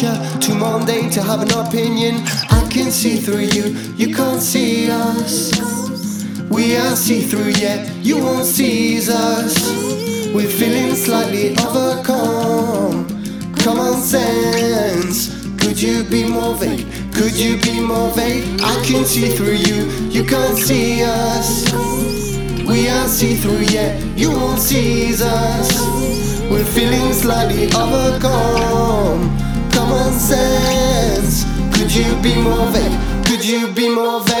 too mundane to have an opinion. I can see through you, you can't see us. We are see through, yet you won't seize us. We're feeling slightly overcome. Common sense, could you be more vague? Could you be more vague? I can see through you, you can't see us. We are see through, yet you won't seize us. We're feeling slightly overcome common sense. Could you be more vague? Could you be more vague?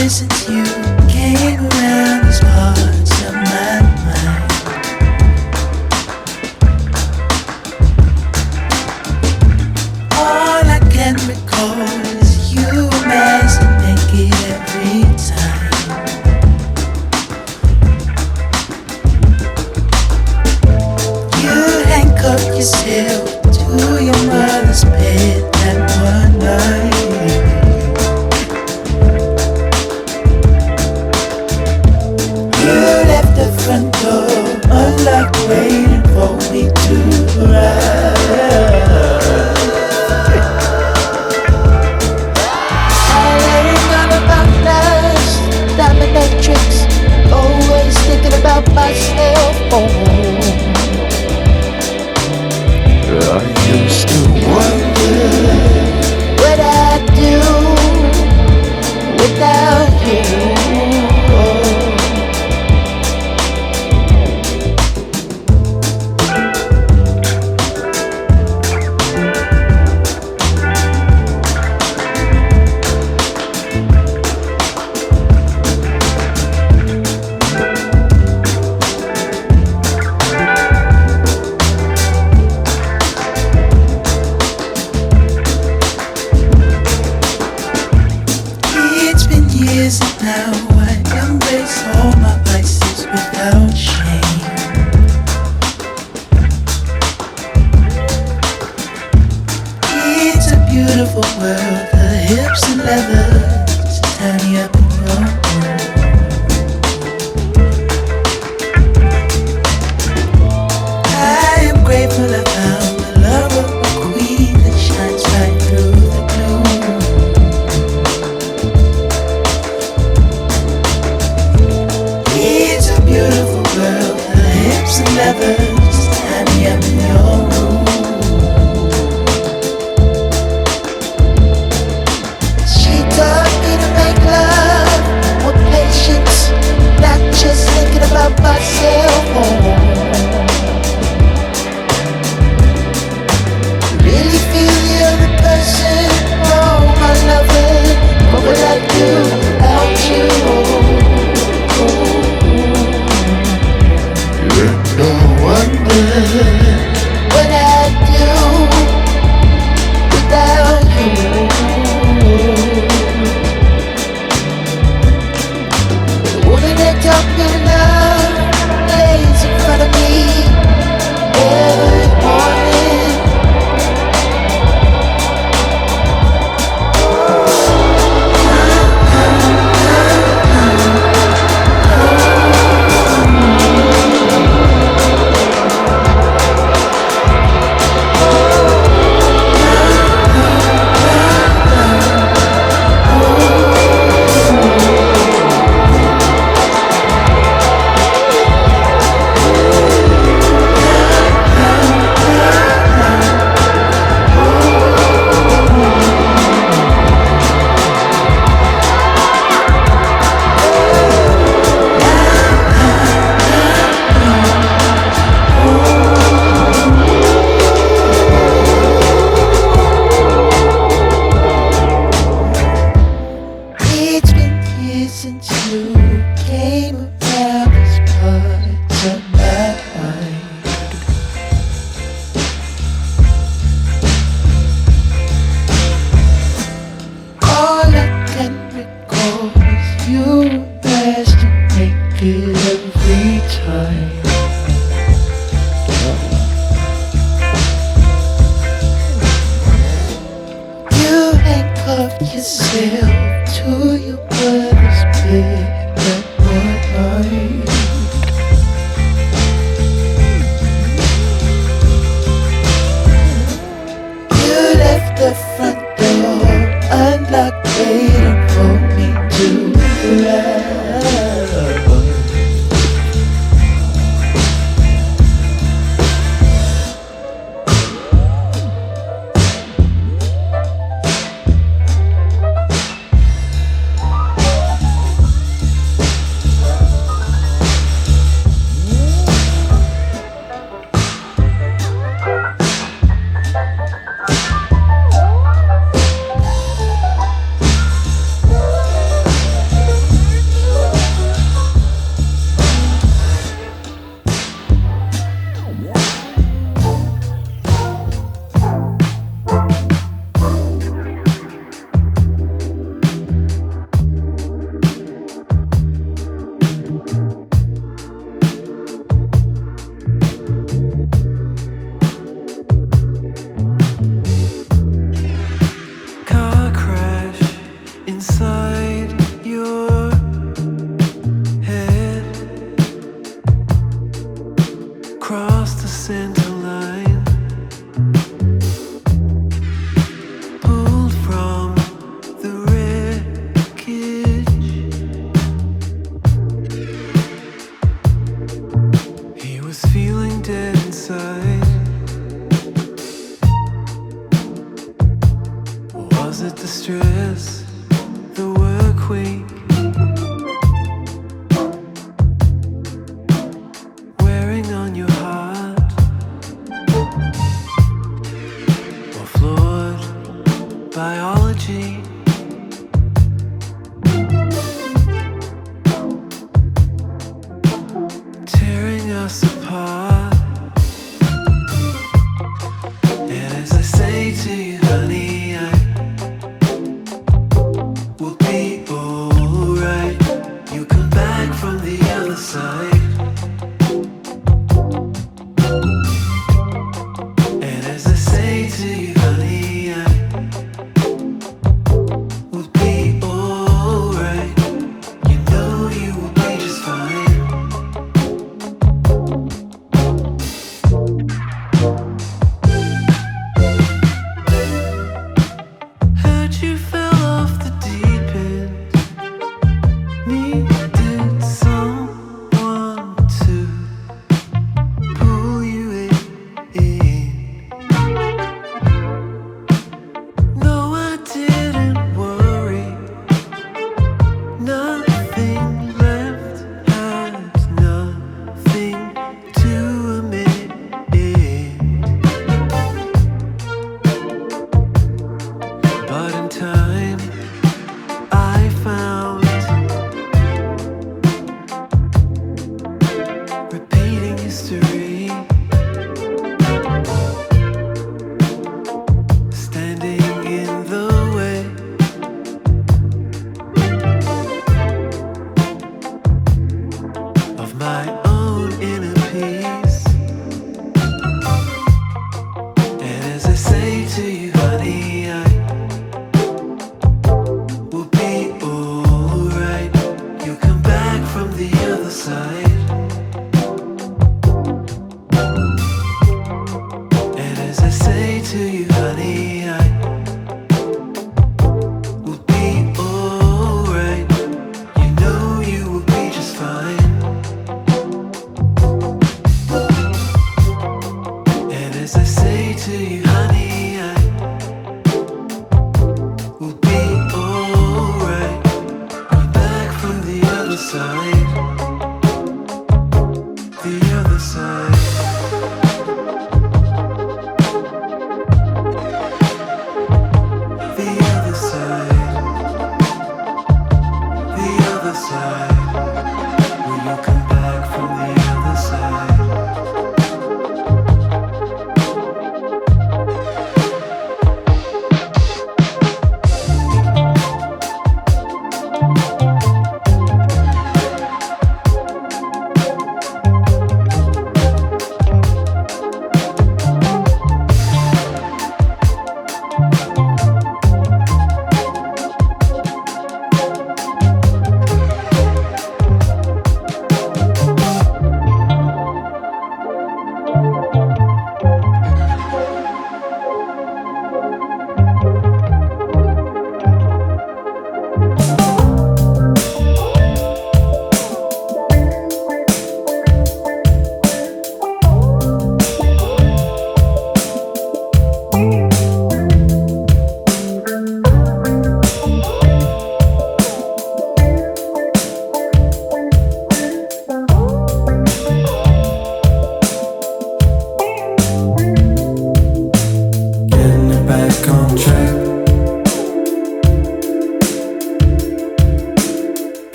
isn't you. Brother's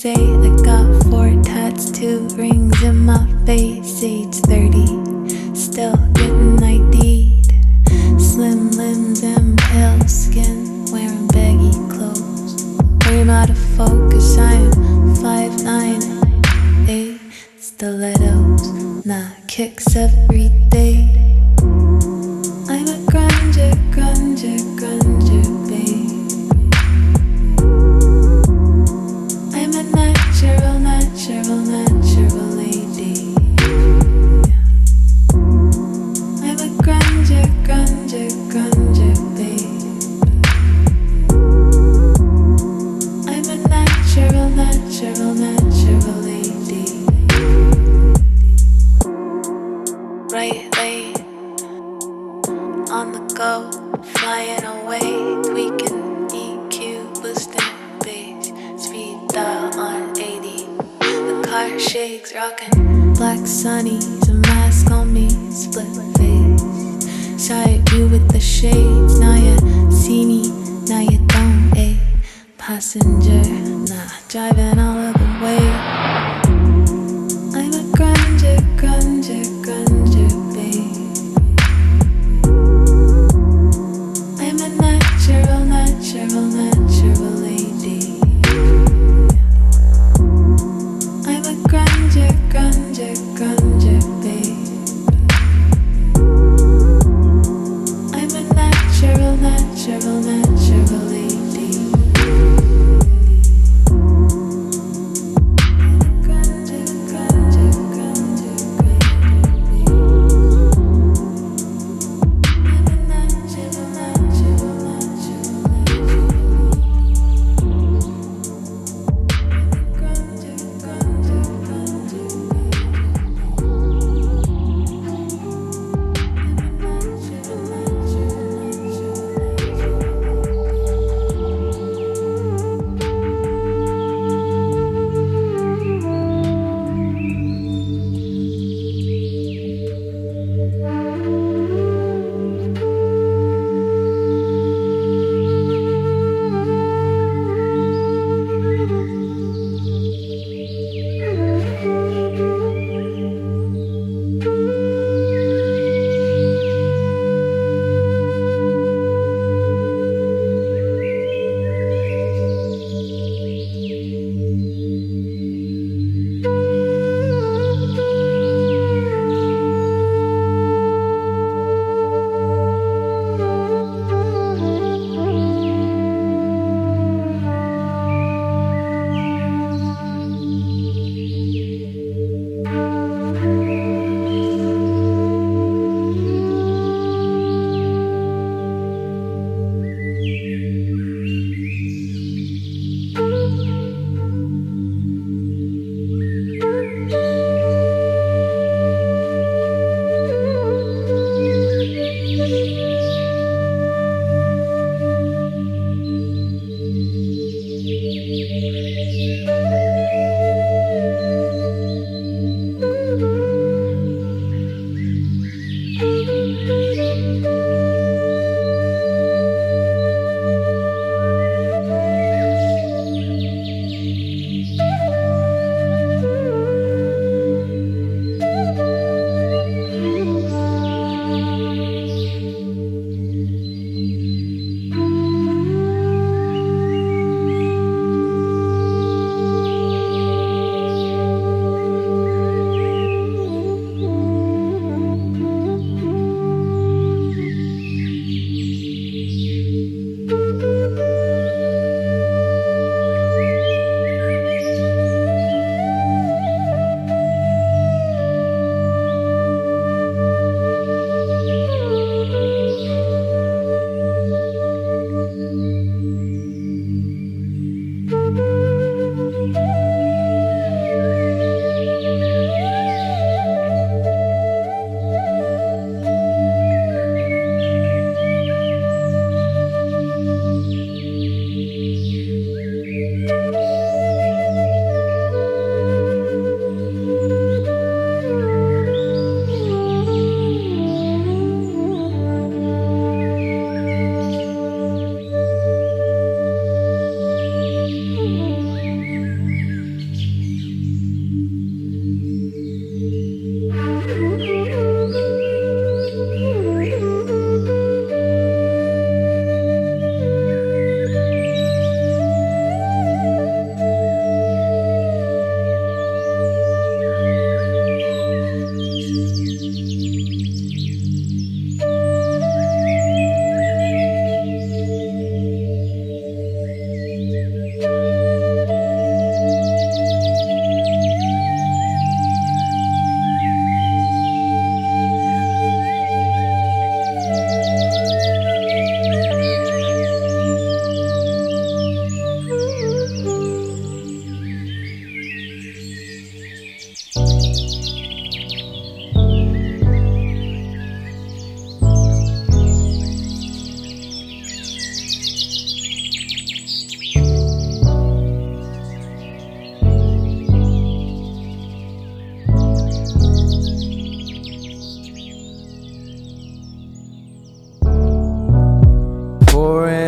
say.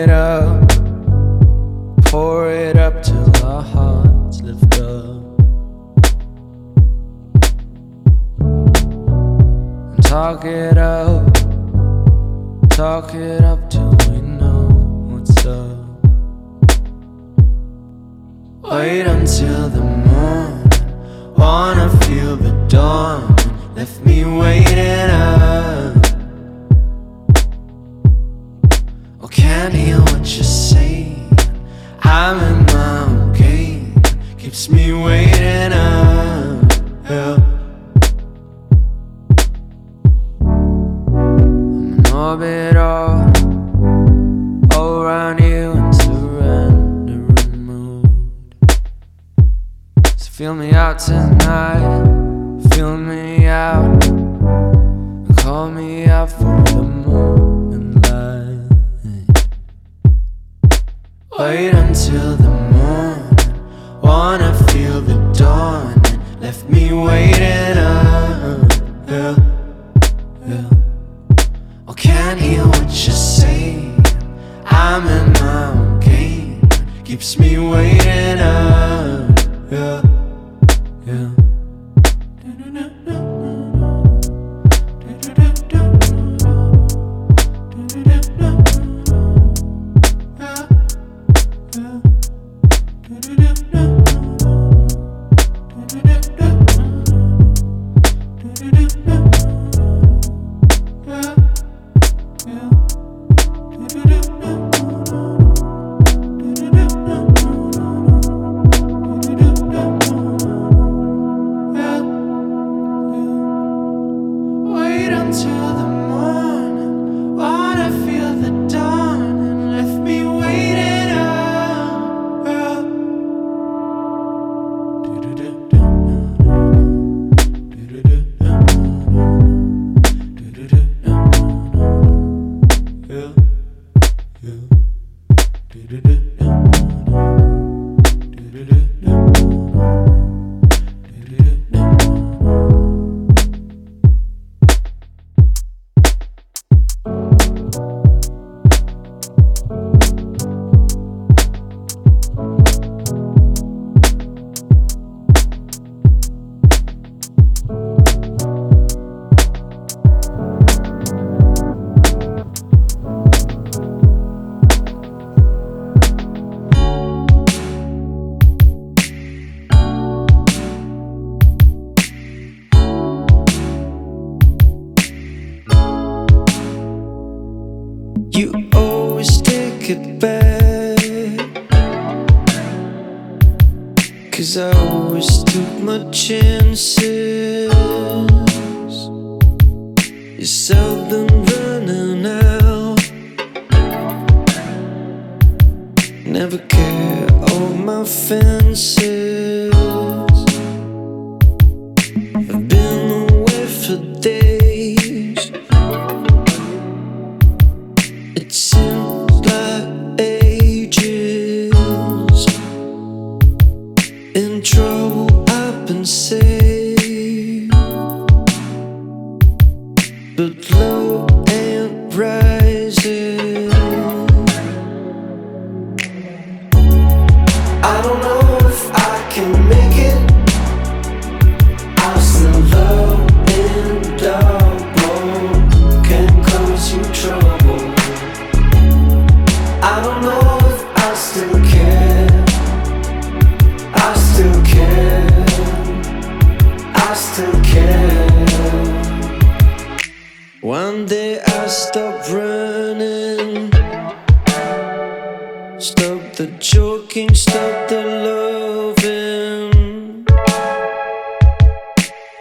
it up, pour it up till our hearts lift up. And talk it up.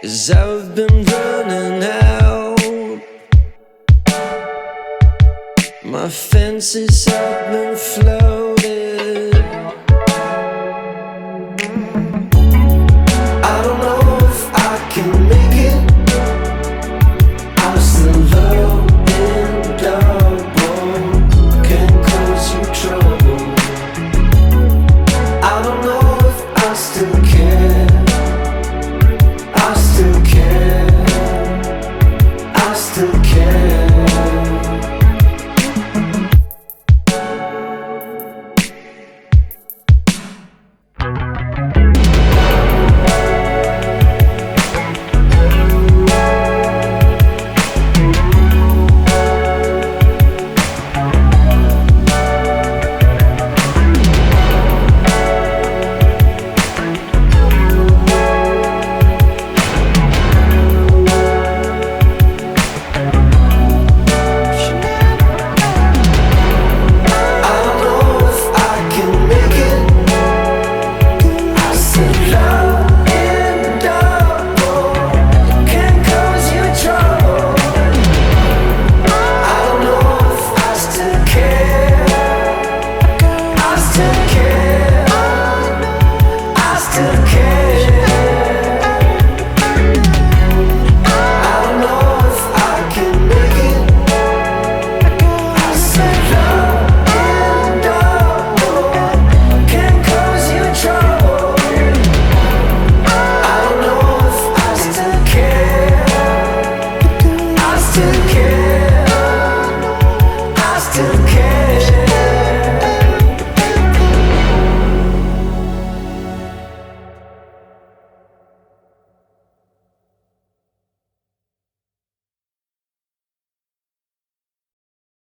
Cause I've been running out. My fences have been flown.